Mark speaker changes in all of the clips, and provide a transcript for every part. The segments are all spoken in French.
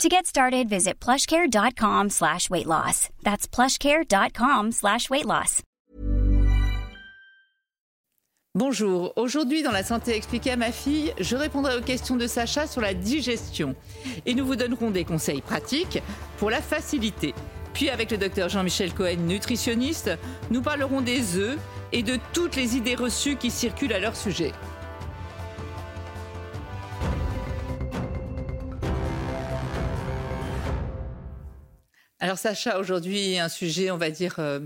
Speaker 1: To get started, visit plushcare.com slash weight loss. That's plushcare.com slash weight loss.
Speaker 2: Bonjour, aujourd'hui dans la santé expliquée à ma fille, je répondrai aux questions de Sacha sur la digestion et nous vous donnerons des conseils pratiques pour la faciliter. Puis avec le docteur Jean-Michel Cohen, nutritionniste, nous parlerons des œufs et de toutes les idées reçues qui circulent à leur sujet. Alors Sacha, aujourd'hui un sujet, on va dire, euh,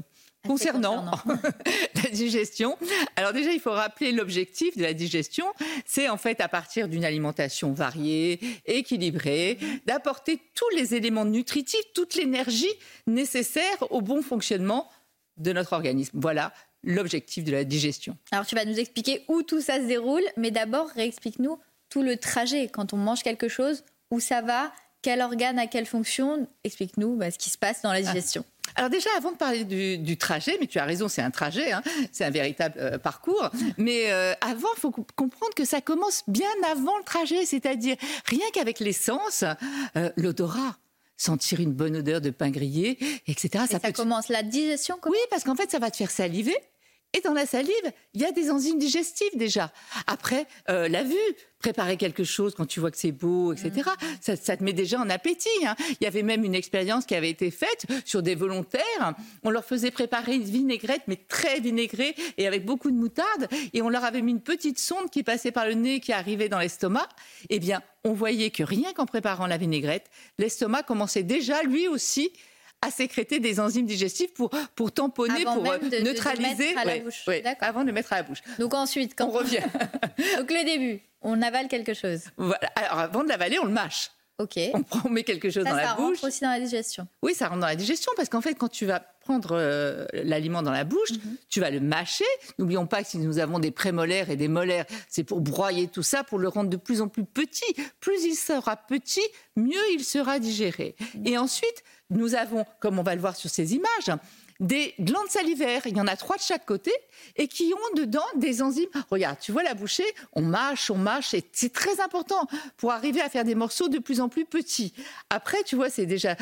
Speaker 2: concernant, la digestion. Alors déjà, il faut rappeler l'objectif de la digestion. C'est en fait à partir d'une alimentation variée, équilibrée, d'apporter tous les éléments nutritifs, toute l'énergie nécessaire au bon fonctionnement de notre organisme. Voilà l'objectif de la digestion.
Speaker 3: Alors tu vas nous expliquer où tout ça se déroule, mais d'abord réexplique-nous tout le trajet quand on mange quelque chose, où ça va, quel organe a quelle fonction. Explique-nous bah, ce qui se passe dans la digestion.
Speaker 2: Alors déjà, avant de parler du, trajet, mais tu as raison, c'est un trajet, hein, c'est un véritable euh, parcours. Mais euh, avant, il faut comprendre que ça commence bien avant le trajet, c'est-à-dire rien qu'avec l'essence, euh, l'odorat sentir une bonne odeur de pain grillé, etc.
Speaker 3: ça, commence la digestion
Speaker 2: Oui, parce qu'en fait, ça va te faire saliver. Et dans la salive, il y a des enzymes digestives déjà. Après, euh, la vue, préparer quelque chose quand tu vois que c'est beau, etc., mm. ça, te met déjà en appétit. Hein. Il y avait même une expérience qui avait été faite sur des volontaires. On leur faisait préparer une vinaigrette, mais très vinaigrée et avec beaucoup de moutarde. Et on leur avait mis une petite sonde qui passait par le nez, qui arrivait dans l'estomac. Eh bien, on voyait que rien qu'en préparant la vinaigrette, l'estomac commençait déjà, lui aussi, à sécréter des enzymes digestives pour, pour tamponner, pour euh, neutraliser. avant de mettre à la bouche.
Speaker 3: Donc ensuite, quand on revient. Donc le début, on avale quelque chose.
Speaker 2: Voilà. Alors avant de l'avaler, on le mâche.
Speaker 3: Ok.
Speaker 2: On, prend, on met quelque chose dans la bouche.
Speaker 3: Ça rentre aussi dans la digestion.
Speaker 2: Oui, ça rentre dans la digestion parce qu'en fait, quand tu vas prendre euh, l'aliment dans la bouche, mhm. tu vas le mâcher. N'oublions pas que si nous avons des prémolaires et des molaires, c'est pour broyer tout ça, pour le rendre de plus en plus petit. Plus il sera petit, mieux il sera digéré. Mhm. Et ensuite, nous avons, comme on va le voir sur ces images, des glandes salivaires. Il y en a trois de chaque côté et qui ont dedans des enzymes. Regarde, tu vois la bouchée, on mâche, on mâche, et c'est très important pour arriver à faire des morceaux de plus en plus petits. Après, tu vois, c'est déjà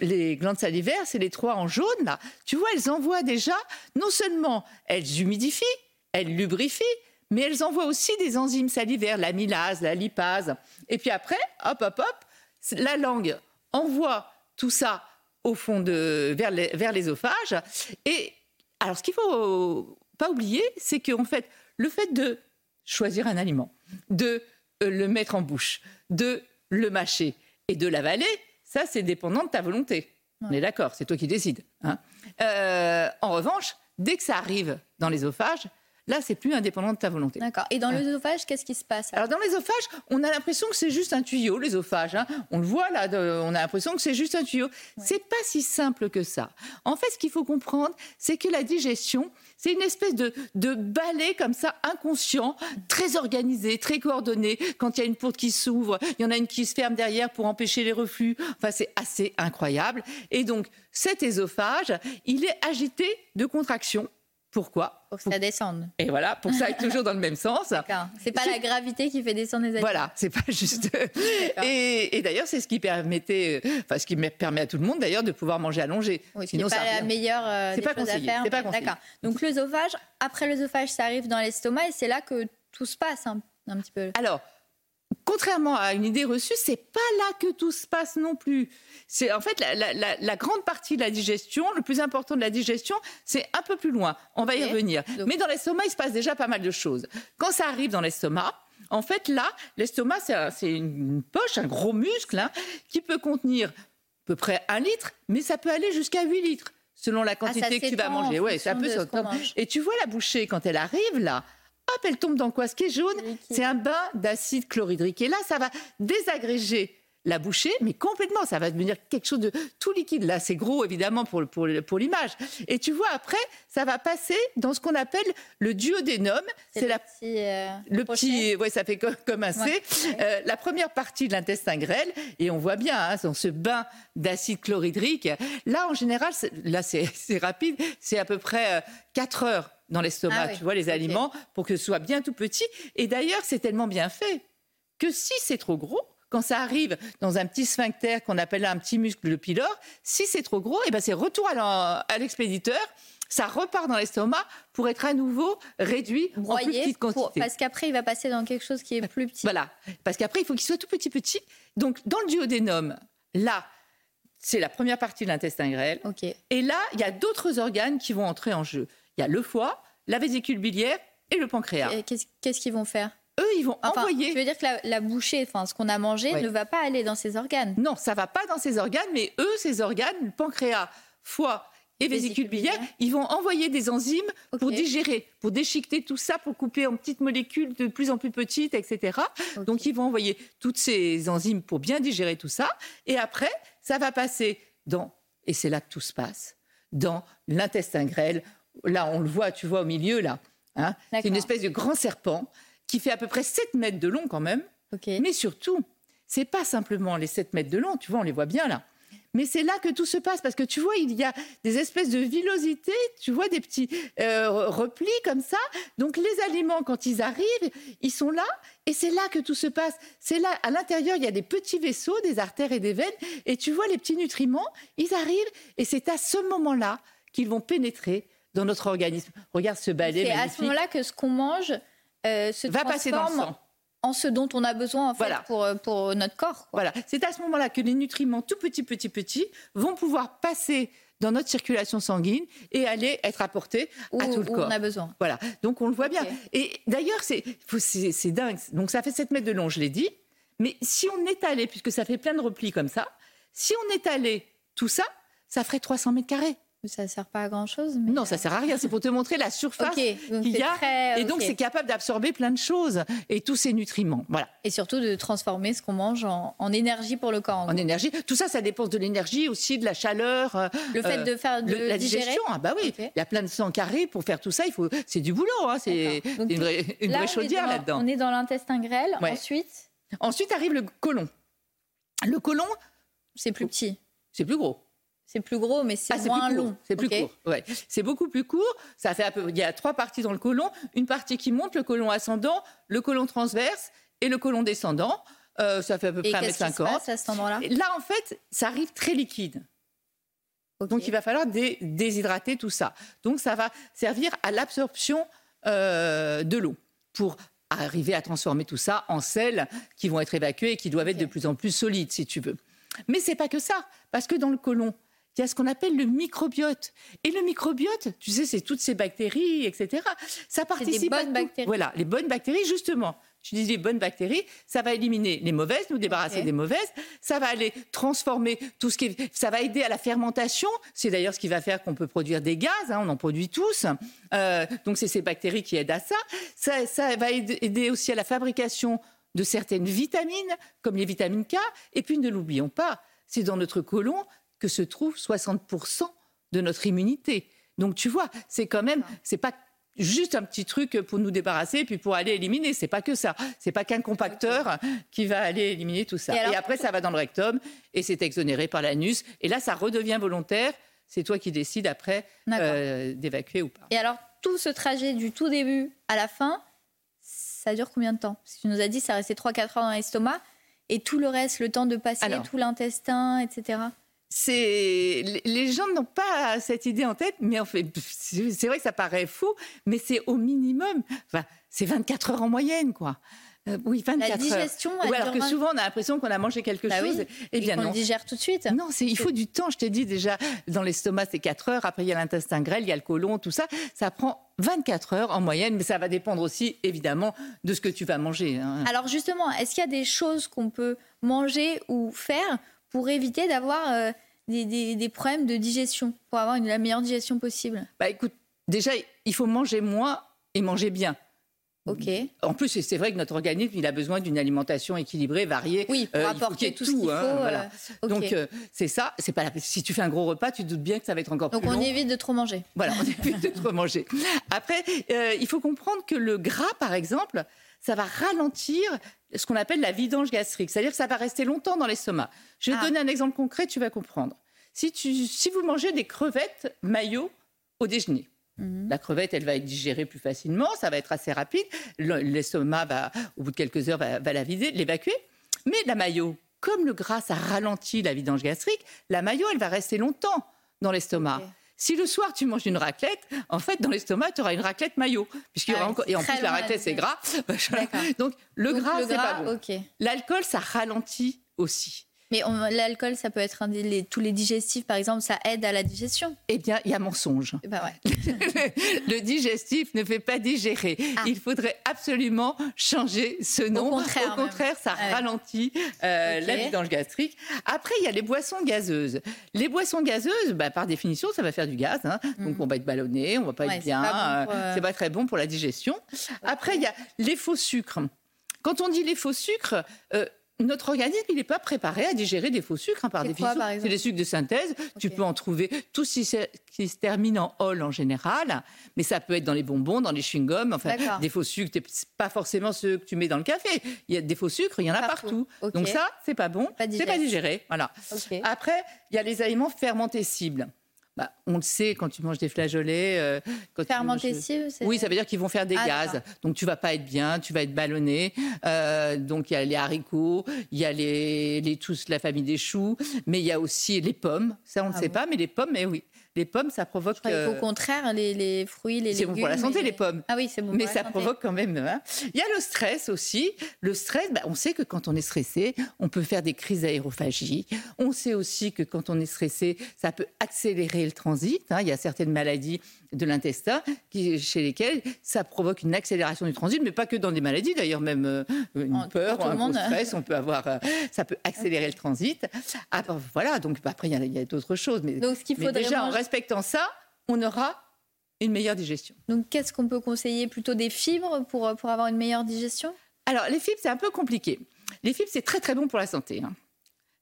Speaker 2: les glandes salivaires, c'est les trois en jaune là. Tu vois, elles envoient déjà non seulement elles humidifient, elles lubrifient, mais elles envoient aussi des enzymes salivaires, l'amylase, la lipase. Et puis après, hop, hop, hop, la langue envoie tout ça au fond de vers l'ésophage. Et alors, ce qu'il faut pas oublier, c'est qu'en fait, le fait de choisir un aliment, de euh, le mettre en bouche, de le mâcher et de l'avaler, ça, c'est dépendant de ta volonté. On est d'accord, c'est toi qui décides. Hein. Euh, en revanche, dès que ça arrive dans l'ésophage, Là, c'est plus indépendant de ta volonté.
Speaker 3: D'accord. Et dans l'œsophage, qu'est-ce qui se passe
Speaker 2: Alors, dans l'œsophage, on a l'impression que c'est juste un tuyau, l'œsophage. Hein. On le voit là, on a l'impression que c'est juste un tuyau. C'est pas si simple que ça. En fait, ce qu'il faut comprendre, c'est que la digestion, c'est une espèce de, de balai comme ça, inconscient, très organisé, très coordonné. Quand il y a une porte qui s'ouvre, il y en a une qui se ferme derrière pour empêcher les reflux. Enfin, c'est assez incroyable. Et donc, cet œsophage, il est agité de contraction pourquoi
Speaker 3: Pour que ça descende.
Speaker 2: Et voilà, pour que ça aille toujours dans le même sens.
Speaker 3: D'accord. C'est pas la gravité qui fait descendre les aliments.
Speaker 2: Voilà, c'est pas juste. et, d'ailleurs, c'est ce qui permettait, enfin, ce qui permet à tout le monde d'ailleurs de pouvoir manger allongé.
Speaker 3: Oui, Sinon, c'est pas la meilleure euh, des pas choses à faire. Pas D'accord. Donc l'œsophage, après l'œsophage, ça arrive dans l'estomac et c'est là que tout se passe un, un petit peu.
Speaker 2: Alors, contrairement à une idée reçue, c'est pas là que tout se passe non plus. C'est en fait la, grande partie de la digestion, le plus important de la digestion, c'est un peu plus loin. On va y revenir. Mais dans l'estomac, il se passe déjà pas mal de choses. Quand ça arrive dans l'estomac, en fait, là, l'estomac, c'est une poche, un gros muscle hein, qui peut contenir à peu près un litre, mais ça peut aller jusqu'à 8 litres selon la ah, quantité que tu vas manger. Ouais, peu Et tu vois la bouchée quand elle arrive là, hop, elle tombe dans quoi? Ce qui est jaune, c'est un bain d'acide chlorhydrique. Et là, ça va désagréger la boucher, mais complètement, ça va devenir quelque chose de tout liquide. Là, c'est gros, évidemment, pour, pour, pour l'image. Et tu vois, après, ça va passer dans ce qu'on appelle le duodénum.
Speaker 3: C'est la petit, euh,
Speaker 2: le petit, ouais, ça fait comme, un C. Euh, la première partie de l'intestin grêle, et on voit bien, hein, dans ce bain d'acide chlorhydrique, là, en général, là, c'est rapide, c'est à peu près 4 euh, heures dans l'estomac, ah tu vois, les aliments, pour que ce soit bien tout petit. Et d'ailleurs, c'est tellement bien fait que si c'est trop gros, quand ça arrive dans un petit sphincter qu'on appelle un petit muscle le pylore, si c'est trop gros, et eh ben c'est retour à l'expéditeur ça repart dans l'estomac pour être à nouveau réduit en plus petite quantité.
Speaker 3: parce qu'après, il va passer dans quelque chose qui est plus petit.
Speaker 2: Voilà. Parce qu'après, il faut qu'il soit tout petit, petit. Donc, dans le duodénum, là, c'est la première partie de l'intestin grêle. Et là, il y a d'autres organes qui vont entrer en jeu. Il y a le foie, la vésicule biliaire et le pancréas.
Speaker 3: Qu'est-ce qu'ils vont faire?
Speaker 2: Eux, ils vont envoyer.
Speaker 3: Tu veux dire que la, bouchée, enfin, ce qu'on a mangé, ne va pas aller dans ces organes
Speaker 2: Non, ça va pas dans ces organes, mais eux, ces organes, pancréas, foie et vésicule biliaire, ils vont envoyer des enzymes pour digérer, pour déchiqueter tout ça, pour couper en petites molécules de plus en plus petites, etc. Donc, ils vont envoyer toutes ces enzymes pour bien digérer tout ça. Et après, ça va passer dans, et c'est là que tout se passe, dans l'intestin grêle. Là, on le voit, tu vois, au milieu, là. Hein. c'est une espèce de grand serpent qui fait à peu près 7 mètres de long quand même. Mais surtout, c'est pas simplement les 7 mètres de long, tu vois, on les voit bien là. Mais c'est là que tout se passe parce que tu vois, il y a des espèces de villosités, tu vois, des petits euh, replis comme ça. Donc les aliments, quand ils arrivent, ils sont là et c'est là que tout se passe. C'est là, à l'intérieur, il y a des petits vaisseaux, des artères et des veines. Et tu vois, les petits nutriments, ils arrivent et c'est à ce moment-là qu'ils vont pénétrer dans notre organisme. Regarde ce balai.
Speaker 3: C'est à ce moment-là que ce qu'on mange euh, se va passer dans le sang en ce dont on a besoin en fait, pour, euh, pour notre corps.
Speaker 2: Voilà, c'est à ce moment-là que les nutriments tout petits, petits, petits vont pouvoir passer dans notre circulation sanguine et aller être apportés à tout le corps.
Speaker 3: on a besoin.
Speaker 2: Voilà, donc on le voit bien. Et d'ailleurs, c'est dingue. Donc ça fait 7 mètres de long, je l'ai dit. Mais si on étalait, puisque ça fait plein de replis comme ça, si on étalait tout ça, ça ferait 300 mètres carrés.
Speaker 3: Ça ne sert pas à grand-chose.
Speaker 2: Non, ça ne sert à rien. C'est pour te montrer la surface qu'il y a. Et donc, c'est capable d'absorber plein de choses et tous ces nutriments. Voilà.
Speaker 3: Et surtout de transformer ce qu'on mange en, énergie pour le corps.
Speaker 2: En, énergie. Tout ça, ça dépend de l'énergie aussi, de la chaleur. Euh,
Speaker 3: le fait de faire de
Speaker 2: la digestion. Ah bah oui. Il y a plein de sang carré pour faire tout ça. Il faut. C'est du boulot. Hein. C'est une vraie, une chaudière là-dedans.
Speaker 3: on est dans l'intestin grêle. Ensuite.
Speaker 2: Ensuite arrive le côlon. Le côlon.
Speaker 3: C'est plus petit.
Speaker 2: C'est plus gros.
Speaker 3: C'est plus gros, mais c'est ah, moins long.
Speaker 2: C'est plus court. Ouais. C'est beaucoup plus court. Ça fait Il y a trois parties dans le côlon. Une partie qui monte, le côlon ascendant, le côlon transverse et le côlon descendant. Euh, ça fait à peu près 1m50.
Speaker 3: à cet endroit-là
Speaker 2: Là, en fait, ça arrive très liquide. Donc, il va falloir déshydrater tout ça. Donc, ça va servir à l'absorption euh, de l'eau pour arriver à transformer tout ça en sels qui vont être évacués et qui doivent être de plus en plus solides, si tu veux. Mais c'est pas que ça, parce que dans le côlon, il y a ce qu'on appelle le microbiote. Et le microbiote, tu sais, c'est toutes ces bactéries, etc. Ça participe
Speaker 3: des bonnes bactéries.
Speaker 2: Voilà, les bonnes bactéries, justement. Tu dis les bonnes bactéries, ça va éliminer les mauvaises, nous débarrasser des mauvaises. Ça va aller transformer tout ce qui est, ça va aider à la fermentation. C'est d'ailleurs ce qui va faire qu'on peut produire des gaz. Hein, on en produit tous. Euh, donc c'est ces bactéries qui aident à ça. Ça, ça va aider aussi à la fabrication de certaines vitamines, comme les vitamines K. Et puis ne l'oublions pas, c'est dans notre côlon que se trouve 60% de notre immunité. Donc tu vois, c'est quand même, c'est pas juste un petit truc pour nous débarrasser puis pour aller éliminer. C'est pas que ça. C'est pas qu'un compacteur qui va aller éliminer tout ça. Et, après, ça va dans le rectum et c'est exonéré par l'anus. Et là, ça redevient volontaire. C'est toi qui décides après euh, d'évacuer ou pas.
Speaker 3: Et alors, tout ce trajet du tout début à la fin, ça dure combien de temps? Tu nous as dit ça restait 3-4 heures dans l'estomac. Et tout le reste, le temps de passer tout l'intestin, etc
Speaker 2: c'est les gens n'ont pas cette idée en tête, mais en fait, c'est vrai que ça paraît fou, mais c'est au minimum, enfin, c'est 24 heures en moyenne, quoi.
Speaker 3: Euh, oui, 24 la digestion,
Speaker 2: heures. alors que souvent on a l'impression qu'on a mangé quelque bah chose.
Speaker 3: Eh bien non. On digère tout de suite.
Speaker 2: Non, il faut du temps. Je t'ai dit déjà, dans l'estomac c'est 4 heures. Après il y a l'intestin grêle, il y a le côlon, tout ça. Ça prend 24 heures en moyenne, mais ça va dépendre aussi évidemment de ce que tu vas manger. Hein.
Speaker 3: Alors justement, est-ce qu'il y a des choses qu'on peut manger ou faire pour éviter d'avoir euh, des, problèmes de digestion, pour avoir une, la meilleure digestion possible
Speaker 2: Bah écoute, déjà, il faut manger moins et manger bien.
Speaker 3: Ok.
Speaker 2: En plus, c'est vrai que notre organisme, il a besoin d'une alimentation équilibrée, variée.
Speaker 3: Oui, pour
Speaker 2: Euh, il faut
Speaker 3: apporter tout ce qu'il
Speaker 2: hein,
Speaker 3: faut.
Speaker 2: voilà.
Speaker 3: euh.
Speaker 2: Donc euh, c'est ça. C'est pas la... si tu fais un gros repas, tu te doutes bien que ça va être encore
Speaker 3: Donc
Speaker 2: plus
Speaker 3: on
Speaker 2: long.
Speaker 3: évite de trop manger.
Speaker 2: Voilà, on évite de trop manger. Après, euh, il faut comprendre que le gras, par exemple, ça va ralentir ce qu'on appelle la vidange gastrique, c'est-à-dire que ça va rester longtemps dans l'estomac. Je vais
Speaker 3: Ah.
Speaker 2: te donner un exemple concret, tu vas comprendre. Si, tu, si vous mangez des crevettes maillot au déjeuner,
Speaker 3: Mhm.
Speaker 2: la crevette, elle va être digérée plus facilement, ça va être assez rapide. Le- L'estomac va, au bout de quelques heures, va, va la vider, l'évacuer. Mais la maillot, comme le gras, ça ralentit la vidange gastrique, la maillot, elle va rester longtemps dans l'estomac. Si le soir tu manges une raclette, en fait dans l'estomac tu auras une raclette maillot, puisqu'il y aura encore et en plus la raclette c'est gras. Donc le
Speaker 3: Donc,
Speaker 2: gras c'est pas bon. L'alcool ça ralentit aussi.
Speaker 3: Mais l'alcool, ça peut être un des, les- tous les digestifs, par exemple, ça aide à la digestion.
Speaker 2: Eh bien il y a mensonge.
Speaker 3: Eh ben ouais.
Speaker 2: le digestif ne fait pas digérer.
Speaker 3: Ah.
Speaker 2: Il faudrait absolument changer ce nom.
Speaker 3: contraire,
Speaker 2: Au contraire, ça
Speaker 3: Ah ouais.
Speaker 2: ralentit euh,
Speaker 3: Ok.
Speaker 2: la vidange gastrique. Après, il y a les boissons gazeuses. Les boissons gazeuses, bah, par définition, ça va faire du gaz. hein. Donc, on va être ballonné, on va pas
Speaker 3: Mm. Ouais,
Speaker 2: être
Speaker 3: c'est
Speaker 2: bien.
Speaker 3: pas bon
Speaker 2: euh,
Speaker 3: euh,
Speaker 2: C'est pas très bon pour la digestion. Après, il y a les faux sucres. Quand on dit les faux sucres, euh, notre organisme, il n'est pas préparé à digérer des faux sucres, hein, par définition. C'est les sucres de synthèse. Tu peux en trouver tout ce qui se- termine en ol en général, mais ça peut être dans les bonbons, dans les chewing-gums, enfin, des faux sucres, pas forcément ceux que tu mets dans le café. Il y a des faux sucres, il y en a
Speaker 3: Partout.
Speaker 2: Donc ça, c'est pas bon, c'est pas digéré. Voilà. Après, il y a les aliments fermentescibles. Bah, on le sait quand tu manges des flageolets. euh, quand tu manges-
Speaker 3: c'est.
Speaker 2: oui, ça veut dire qu'ils vont faire des
Speaker 3: Ah,
Speaker 2: gaz. Donc tu vas pas être bien, tu vas être ballonné. Euh, donc il y a les haricots, il y a les, les tous la famille des choux, mais il y a aussi les pommes. Ça on ne
Speaker 3: Ah
Speaker 2: sait
Speaker 3: bon
Speaker 2: pas, mais les pommes, mais oui, les pommes ça provoque. Euh,
Speaker 3: qu'au contraire, les, les fruits, les
Speaker 2: c'est
Speaker 3: légumes.
Speaker 2: bon pour la santé les pommes.
Speaker 3: Ah oui, c'est bon
Speaker 2: Mais
Speaker 3: pour la
Speaker 2: ça
Speaker 3: santé.
Speaker 2: provoque quand même. hein. Il y a le stress aussi. Le stress, bah, on sait que quand on est stressé, on peut faire des crises d'aérophagie. On sait aussi que quand on est stressé, ça peut accélérer le transit. hein. Il y a certaines maladies de l'intestin chez lesquelles ça provoque une accélération du transit, mais pas que dans des maladies, d'ailleurs même euh, une
Speaker 3: En-
Speaker 2: peur, un gros stress, on peut avoir, euh, ça peut accélérer le transit. Ah, bah, voilà, donc bah, après il y a, d'autres choses, mais,
Speaker 3: Donc, ce qu'il faudrait
Speaker 2: déjà
Speaker 3: manger-
Speaker 2: respectant ça, on aura une meilleure digestion.
Speaker 3: Donc, qu'est-ce qu'on peut conseiller? Plutôt des fibres pour, pour avoir une meilleure digestion?
Speaker 2: Alors, les fibres, c'est un peu compliqué. Les fibres, c'est très très bon pour la santé. hein.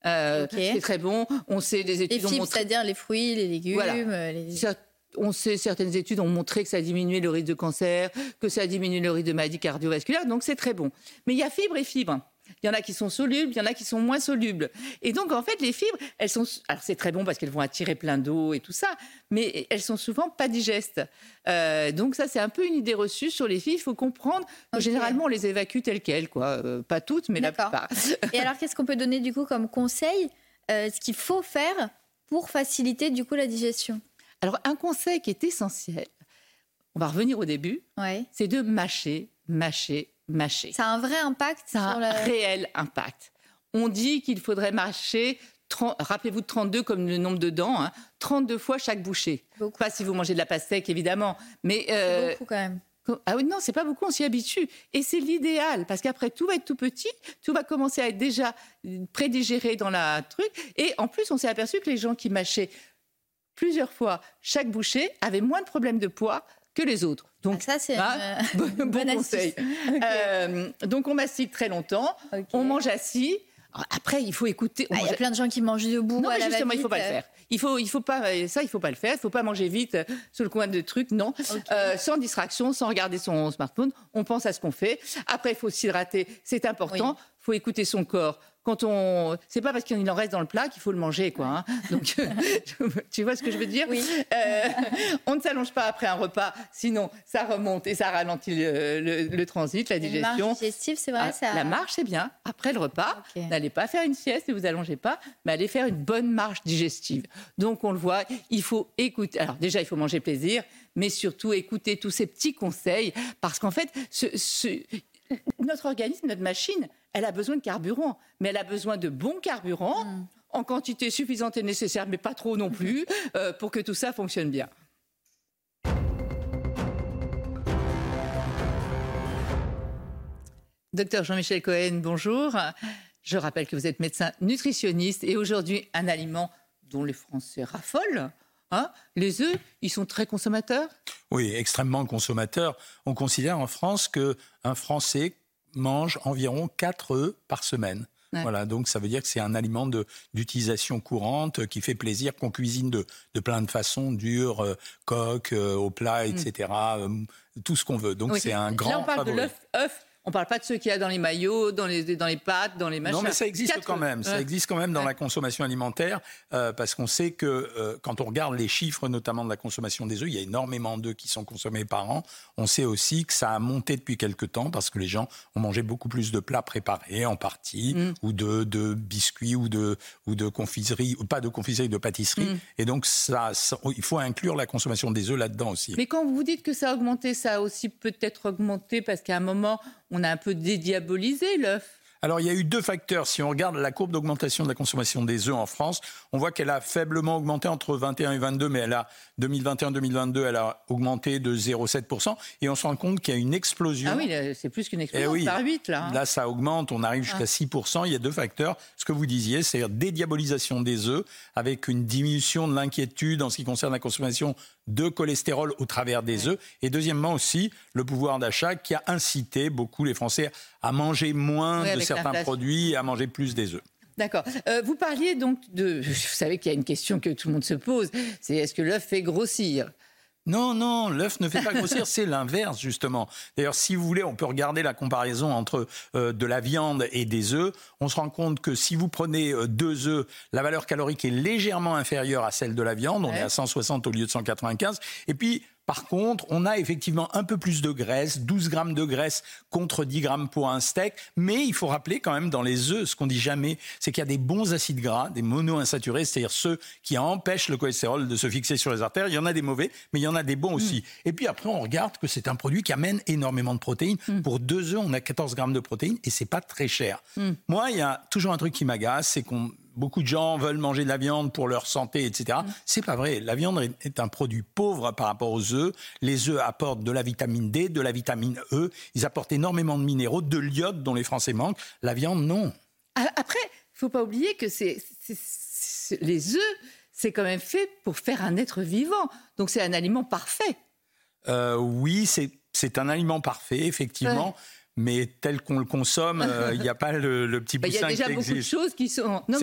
Speaker 2: Euh. C'est très bon. On sait, des
Speaker 3: Les
Speaker 2: études ont
Speaker 3: fibres,
Speaker 2: montré.
Speaker 3: c'est-à-dire les fruits, les légumes.
Speaker 2: Voilà.
Speaker 3: euh, les-
Speaker 2: On sait, certaines études ont montré que ça diminuait le risque de cancer, que ça diminue le risque de maladies cardiovasculaires, donc c'est très bon. Mais il y a fibres et fibres. Il y en a qui sont solubles, il y en a qui sont moins solubles. Et donc, en fait, les fibres, elles sont. Alors, c'est très bon parce qu'elles vont attirer plein d'eau et tout ça, mais elles sont souvent pas digestes. Euh, donc, ça, c'est un peu une idée reçue sur les fibres. Il faut comprendre que généralement, on les évacue telles quelles, quoi. Euh, pas toutes, mais la plupart.
Speaker 3: Et alors, qu'est-ce qu'on peut donner du coup comme conseil euh, Ce qu'il faut faire pour faciliter du coup la digestion?
Speaker 2: Alors, un conseil qui est essentiel, on va revenir au début,
Speaker 3: Ouais.
Speaker 2: c'est de mâcher, mâcher, mâcher.
Speaker 3: Ça a un vrai impact
Speaker 2: Ça a
Speaker 3: sur
Speaker 2: un réel impact. On dit qu'il faudrait mâcher, 30 rappelez-vous de 32 comme le nombre de dents, hein, 32 fois chaque bouchée.
Speaker 3: Beaucoup.
Speaker 2: Pas si vous mangez de la pastèque, évidemment. Mais
Speaker 3: C'est
Speaker 2: euh,
Speaker 3: beaucoup quand même.
Speaker 2: ah oui, non, c'est pas beaucoup, on s'y habitue. Et c'est l'idéal, parce qu'après, tout va être tout petit, tout va commencer à être déjà prédigéré dans la truc. Et en plus, on s'est aperçu que les gens qui mâchaient plusieurs fois chaque bouchée avaient moins de problèmes de poids que les autres. Donc,
Speaker 3: Ah, ça, c'est
Speaker 2: hein,
Speaker 3: une,
Speaker 2: bon, bon conseil. Euh, donc, on mastique très longtemps, on mange assis. Après, il faut écouter.
Speaker 3: Ah, Il y a plein de gens qui mangent debout.
Speaker 2: non, mais justement, il faut pas le faire. Il faut, il faut pas, euh, ça, il faut pas le faire. Il faut pas manger vite euh, sur le coin de trucs, non. Euh, sans distraction, sans regarder son smartphone. On pense à ce qu'on fait. Après, il faut s'hydrater. C'est important. Il faut écouter son corps. Quand on, c'est pas parce qu'il en reste dans le plat qu'il faut le manger, quoi. hein. Donc, tu vois ce que je veux dire?
Speaker 3: Oui.
Speaker 2: Euh, On ne s'allonge pas après un repas, sinon ça remonte et ça ralentit le, le- le transit, la digestion.
Speaker 3: marche digestive, c'est vrai.
Speaker 2: Ah,
Speaker 3: ça...
Speaker 2: La marche, c'est bien. Après le repas, n'allez pas faire une sieste et vous allongez pas, mais allez faire une bonne marche digestive. Donc, on le voit, il faut écouter. Alors, déjà, il faut manger plaisir, mais surtout écouter tous ces petits conseils, parce qu'en fait, ce- ce- notre organisme, notre machine, elle a besoin de carburant, mais elle a besoin de bons carburants.
Speaker 3: Mm.
Speaker 2: En quantité suffisante et nécessaire, mais pas trop non plus, euh, pour que tout ça fonctionne bien. Docteur Jean-Michel Cohen, bonjour. Je rappelle que vous êtes médecin nutritionniste et aujourd'hui un aliment dont les Français raffolent. hein. les œufs, ils sont très consommateurs?
Speaker 4: Oui, extrêmement consommateur. On considère en France qu'un Français mange environ 4 œufs par semaine. Voilà, donc ça veut dire que c'est un aliment d'utilisation courante euh, qui fait plaisir, qu'on cuisine de, de, plein de façons, dur, euh, coque, euh, au plat, etc. Mm. tout ce qu'on veut. Donc c'est un grand.
Speaker 2: Là, on parle de l'œuf on ne parle pas de ceux qu'il y a dans les maillots, dans les, dans les pâtes, dans les machins.
Speaker 4: Non, mais ça existe quand même. Ça existe quand même dans la consommation alimentaire, euh, parce qu'on sait que euh, quand on regarde les chiffres, notamment de la consommation des œufs, il y a énormément d'œufs qui sont consommés par an. On sait aussi que ça a monté depuis quelques temps, parce que les gens ont mangé beaucoup plus de plats préparés, en partie, mm. ou de, de, biscuits, ou de, ou de confiserie, pas de confiserie, de pâtisserie. Mm. Et donc, ça, il faut inclure la consommation des œufs là-dedans aussi.
Speaker 2: Mais quand vous dites que ça a augmenté, ça a aussi peut-être augmenté parce qu'à un moment, on a un peu dédiabolisé l'œuf.
Speaker 4: Alors, il y a eu deux facteurs. Si on regarde la courbe d'augmentation de la consommation des œufs en France, on voit qu'elle a faiblement augmenté entre 21 et 22, mais elle a 2021-2022, elle a augmenté de 0,7%. Et on se rend compte qu'il y a une explosion.
Speaker 2: Ah oui, c'est plus qu'une explosion, eh par 8 là.
Speaker 4: Hein. Là, ça augmente, on arrive jusqu'à 6%. Ah. Il y a deux facteurs. Ce que vous disiez, c'est-à-dire dédiabolisation des œufs, avec une diminution de l'inquiétude en ce qui concerne la consommation de cholestérol au travers des œufs. Et deuxièmement aussi, le pouvoir d'achat qui a incité beaucoup les Français à manger moins de certains produits et à manger plus des œufs.
Speaker 2: D'accord. Euh, vous parliez donc de. Vous savez qu'il y a une question que tout le monde se pose c'est est-ce que l'œuf fait grossir?
Speaker 4: Non, non, l'œuf ne fait pas grossir, c'est l'inverse justement. D'ailleurs, si vous voulez, on peut regarder la comparaison entre euh, de la viande et des œufs. On se rend compte que si vous prenez euh, deux œufs, la valeur calorique est légèrement inférieure à celle de la viande. On est à 160 au lieu de 195. Et puis, par contre, on a effectivement un peu plus de graisse, 12 grammes de graisse contre 10 grammes pour un steak. Mais il faut rappeler quand même dans les œufs, ce qu'on dit jamais, c'est qu'il y a des bons acides gras, des monoinsaturés, c'est-à-dire ceux qui empêchent le cholestérol de se fixer sur les artères. Il y en a des mauvais, mais il y en a des bons aussi. Mm. Et puis après, on regarde que c'est un produit qui amène énormément de protéines. Mm. Pour deux œufs, on a 14 grammes de protéines et c'est pas très cher. Mm. Moi, il y a toujours un truc qui m'agace, c'est qu'on beaucoup de gens veulent manger de la viande pour leur santé, etc. Mm. C'est pas vrai. La viande est un produit pauvre par rapport aux œufs. Les œufs apportent de la vitamine D, de la vitamine E. Ils apportent énormément de minéraux, de l'iode dont les Français manquent. La viande, non.
Speaker 2: Après, il faut pas oublier que c'est les œufs, c'est quand même fait pour faire un être vivant. Donc c'est un aliment parfait.
Speaker 4: Euh, oui, c'est un aliment parfait, effectivement mais tel qu'on le consomme, euh, il n'y a pas le, petit poussin
Speaker 2: qui existe. Il y a déjà beaucoup de choses qui sont. Non,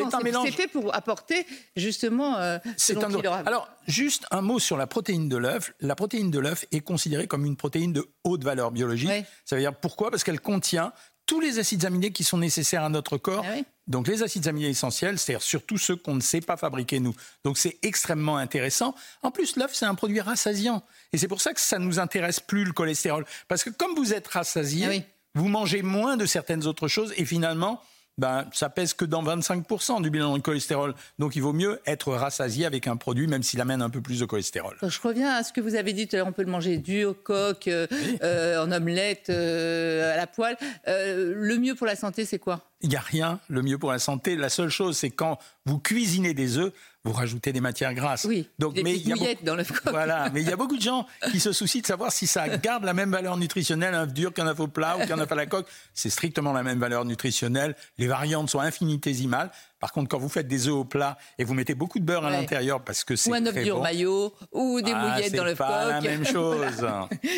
Speaker 2: c'est fait pour apporter justement. Euh,
Speaker 4: c'est un. Alors, juste un mot sur la protéine de l'œuf. La protéine de l'œuf est considérée comme une protéine de haute valeur biologique. Ça veut dire pourquoi? Parce qu'elle contient tous les acides aminés qui sont nécessaires à notre corps. Ah Donc les acides aminés essentiels, c'est-à-dire surtout ceux qu'on ne sait pas fabriquer nous. Donc c'est extrêmement intéressant. En plus, l'œuf, c'est un produit rassasiant. Et c'est pour ça que ça ne nous intéresse plus le cholestérol. Parce que comme vous êtes rassasié, ah vous mangez moins de certaines autres choses et finalement, ben, ça pèse que dans 25% du bilan de cholestérol. Donc il vaut mieux être rassasié avec un produit, même s'il amène un peu plus de cholestérol.
Speaker 2: Je reviens à ce que vous avez dit tout à l'heure, on peut le manger dur, coque, euh, euh, en omelette, euh, à la poêle. le mieux pour la santé, c'est quoi?
Speaker 4: Il n'y a rien, le mieux pour la santé. La seule chose, c'est quand vous cuisinez des œufs, vous rajoutez des matières grasses.
Speaker 2: Oui, Donc, des mais il y a dans le
Speaker 4: Voilà, mais il y a beaucoup de gens qui se soucient de savoir si ça garde la même valeur nutritionnelle un œuf dur qu'un œuf au plat ou qu'un œuf à la coque. C'est strictement la même valeur nutritionnelle. Les variantes sont infinitésimales. Par contre, quand vous faites des œufs au plat et vous mettez beaucoup de beurre à l'intérieur parce que c'est
Speaker 2: ou un œuf dur maillot ou des ah, dans l'œuf coque.
Speaker 4: C'est pas la même chose.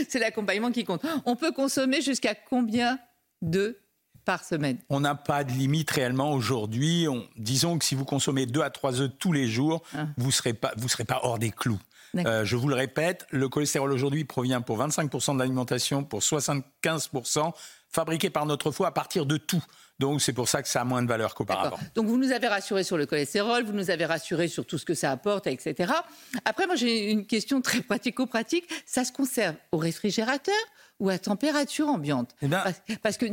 Speaker 2: c'est l'accompagnement qui compte. On peut consommer jusqu'à combien de par semaine
Speaker 4: On n'a pas de limite réellement aujourd'hui. disons que si vous consommez 2 à 3 œufs tous les jours, ah. vous ne serez, pas, serez pas hors des clous. Euh, je vous le répète, le cholestérol aujourd'hui provient pour 25% de l'alimentation, pour 75% fabriqué par notre foie à partir de tout. Donc c'est pour ça que ça a moins de valeur qu'auparavant.
Speaker 2: Donc vous nous avez rassuré sur le cholestérol, vous nous avez rassuré sur tout ce que ça apporte, etc. Après, moi j'ai une question très pratico-pratique. Ça se conserve au réfrigérateur ou à température ambiante? Eh ben parce, que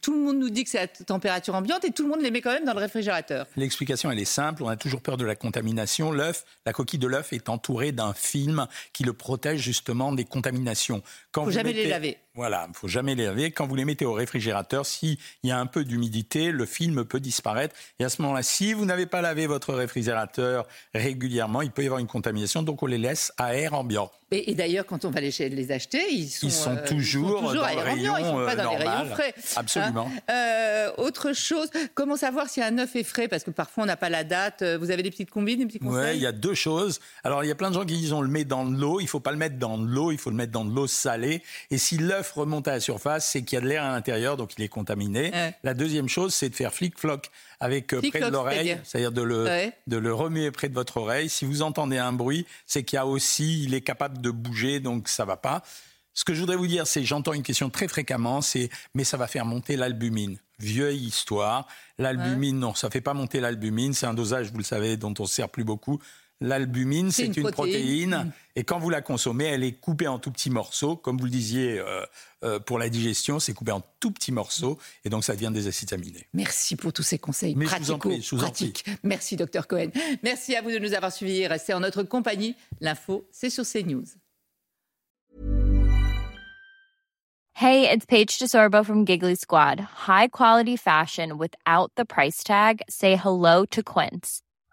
Speaker 2: tout le monde nous dit que c'est à température ambiante et tout le monde les met quand même dans le réfrigérateur.
Speaker 4: L'explication, elle est simple. On a toujours peur de la contamination. L'œuf, la coquille de l'œuf est entourée d'un film qui le protège justement des contaminations.
Speaker 2: Quand faut jamais les laver.
Speaker 4: Voilà, il faut jamais les laver. Quand vous les mettez au réfrigérateur, s'il y a un peu d'humidité, le film peut disparaître. Et à ce moment-là, si vous n'avez pas lavé votre réfrigérateur régulièrement, il peut y avoir une contamination. Donc on les laisse à air ambiant.
Speaker 2: Et, d'ailleurs, quand on va les, les acheter, ils sont,
Speaker 4: ils sont euh, toujours, dans le rayon, ils sont pas dans les rayons frais. Absolument.
Speaker 2: Hein. Euh, autre chose, comment savoir si un œuf est frais? Parce que parfois on n'a pas la date. Euh, vous avez des petites combines, des petits conseils?
Speaker 4: Oui, il y a deux choses. Alors il y a plein de gens qui disent on le met dans de l'eau. Il ne faut pas le mettre dans de l'eau, il faut le mettre dans de l'eau salée. Et si l'œuf remonte à la surface, c'est qu'il y a de l'air à l'intérieur, donc il est contaminé. La deuxième chose, c'est de faire flic-floc avec près de l'oreille, c'est-à-dire de le, de le remuer près de votre oreille. Si vous entendez un bruit, c'est qu'il y a aussi, il est capable de bouger, donc donc ça va pas. Ce que je voudrais vous dire, c'est j'entends une question très fréquemment, c'est mais ça va faire monter l'albumine. Vieille histoire. L'albumine, non, ça fait pas monter l'albumine. C'est un dosage, vous le savez, dont on se sert plus beaucoup. L'albumine, c'est une, protéine. Et quand vous la consommez, elle est coupée en tout petits morceaux. Comme vous le disiez, euh, euh, pour la digestion, c'est coupé en tout petits morceaux. Et donc, ça devient des acides aminés.
Speaker 2: Merci pour tous ces conseils pratiques. Merci, docteur Cohen. Merci à vous de nous avoir suivis et restez en notre compagnie. L'info, c'est sur CNews.
Speaker 5: Hey, it's Paige DeSorbo from Giggly Squad. High quality fashion without the price tag? Say hello to Quince.